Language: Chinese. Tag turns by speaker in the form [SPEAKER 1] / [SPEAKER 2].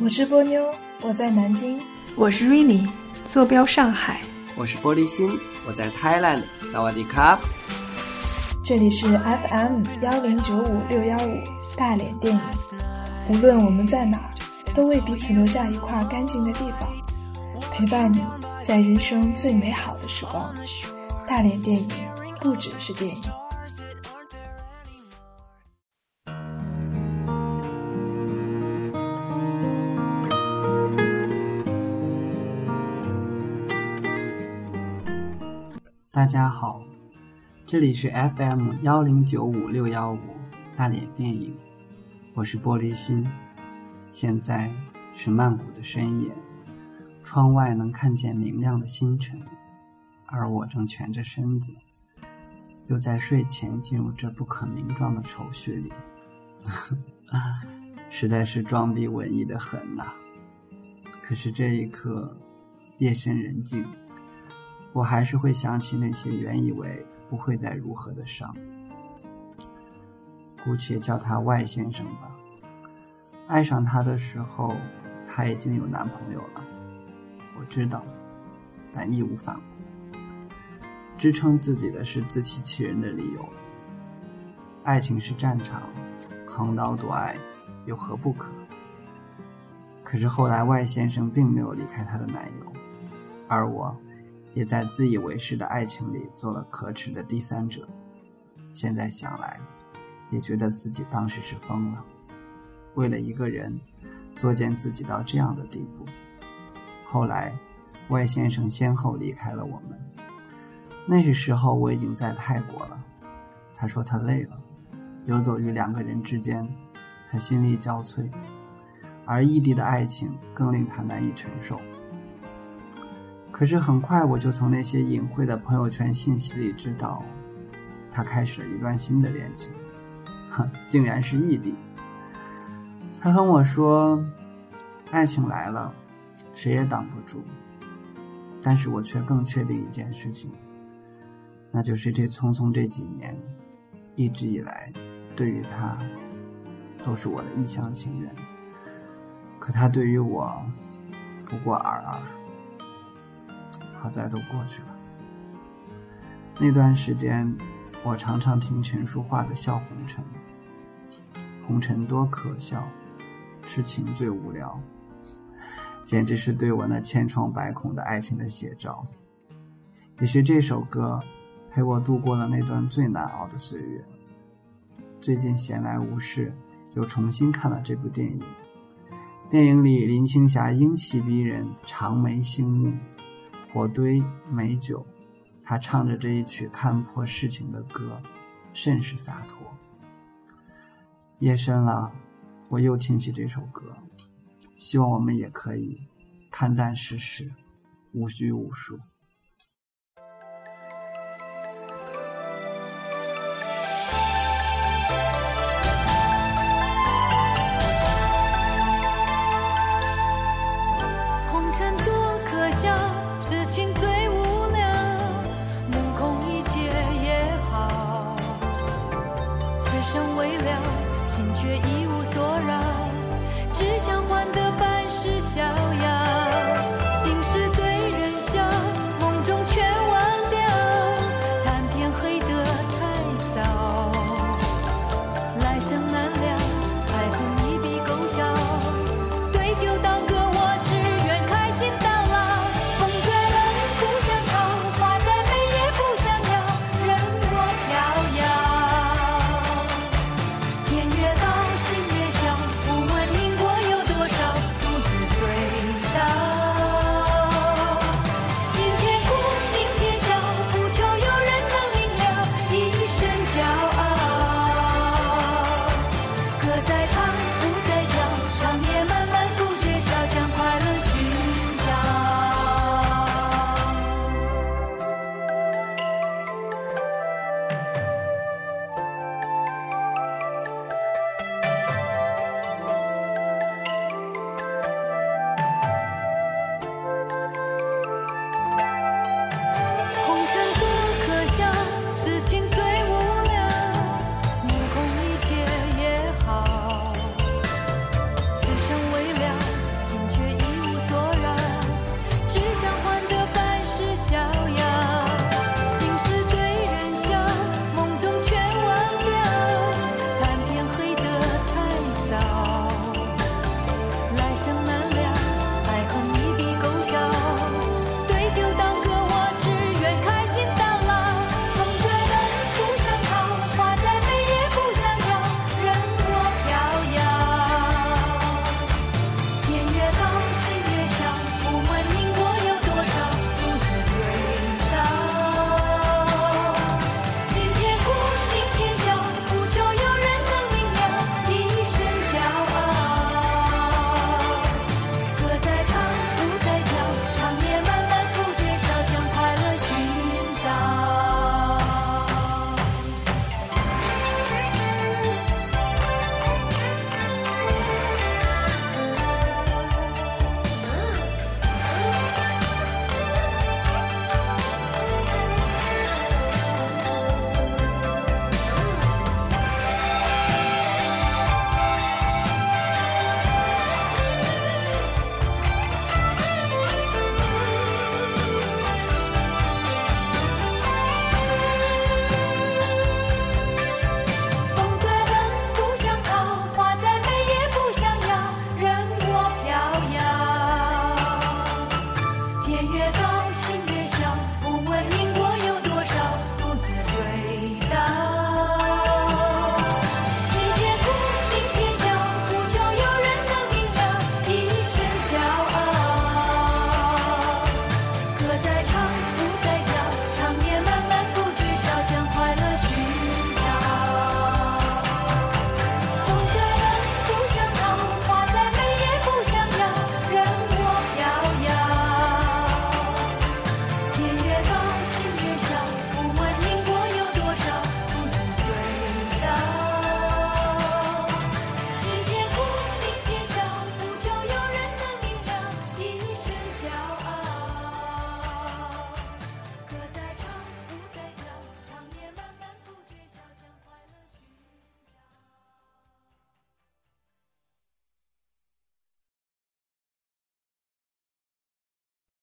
[SPEAKER 1] 我是波妞，我在南京。
[SPEAKER 2] 我是 Rainy，坐标上海。
[SPEAKER 3] 我是玻璃心，我在 Thailand。萨瓦迪卡。
[SPEAKER 1] 这里是 FM 幺零九五六幺五大连电影。无论我们在哪儿，都为彼此留下一块干净的地方，陪伴你在人生最美好的时光。大连电影不只是电影。
[SPEAKER 3] 大家好，这里是 FM 幺零九五六幺五大连电影，我是玻璃心。现在是曼谷的深夜，窗外能看见明亮的星辰，而我正蜷着身子，又在睡前进入这不可名状的愁绪里，实在是装逼文艺的很呐。可是这一刻，夜深人静。我还是会想起那些原以为不会再如何的伤，姑且叫他外先生吧。爱上他的时候，他已经有男朋友了，我知道，但义无反顾。支撑自己的是自欺欺人的理由。爱情是战场，横刀夺爱有何不可？可是后来，外先生并没有离开他的男友，而我。也在自以为是的爱情里做了可耻的第三者，现在想来，也觉得自己当时是疯了。为了一个人，作践自己到这样的地步。后来，外先生先后离开了我们。那个时候我已经在泰国了。他说他累了，游走于两个人之间，他心力交瘁，而异地的爱情更令他难以承受。可是很快，我就从那些隐晦的朋友圈信息里知道，他开始了一段新的恋情，哼，竟然是异地。他跟我说，爱情来了，谁也挡不住。但是我却更确定一件事情，那就是这匆匆这几年，一直以来，对于他，都是我的一厢情愿。可他对于我，不过尔尔。好在都过去了。那段时间，我常常听陈淑桦的《笑红尘》，红尘多可笑，痴情最无聊，简直是对我那千疮百孔的爱情的写照。也是这首歌，陪我度过了那段最难熬的岁月。最近闲来无事，又重新看了这部电影。电影里林青霞英气逼人，长眉星目。火堆美酒，他唱着这一曲看破世情的歌，甚是洒脱。夜深了，我又听起这首歌，希望我们也可以看淡世事，无拘无束。
[SPEAKER 4] 生未了，心却一无所扰，只想换得半世逍遥。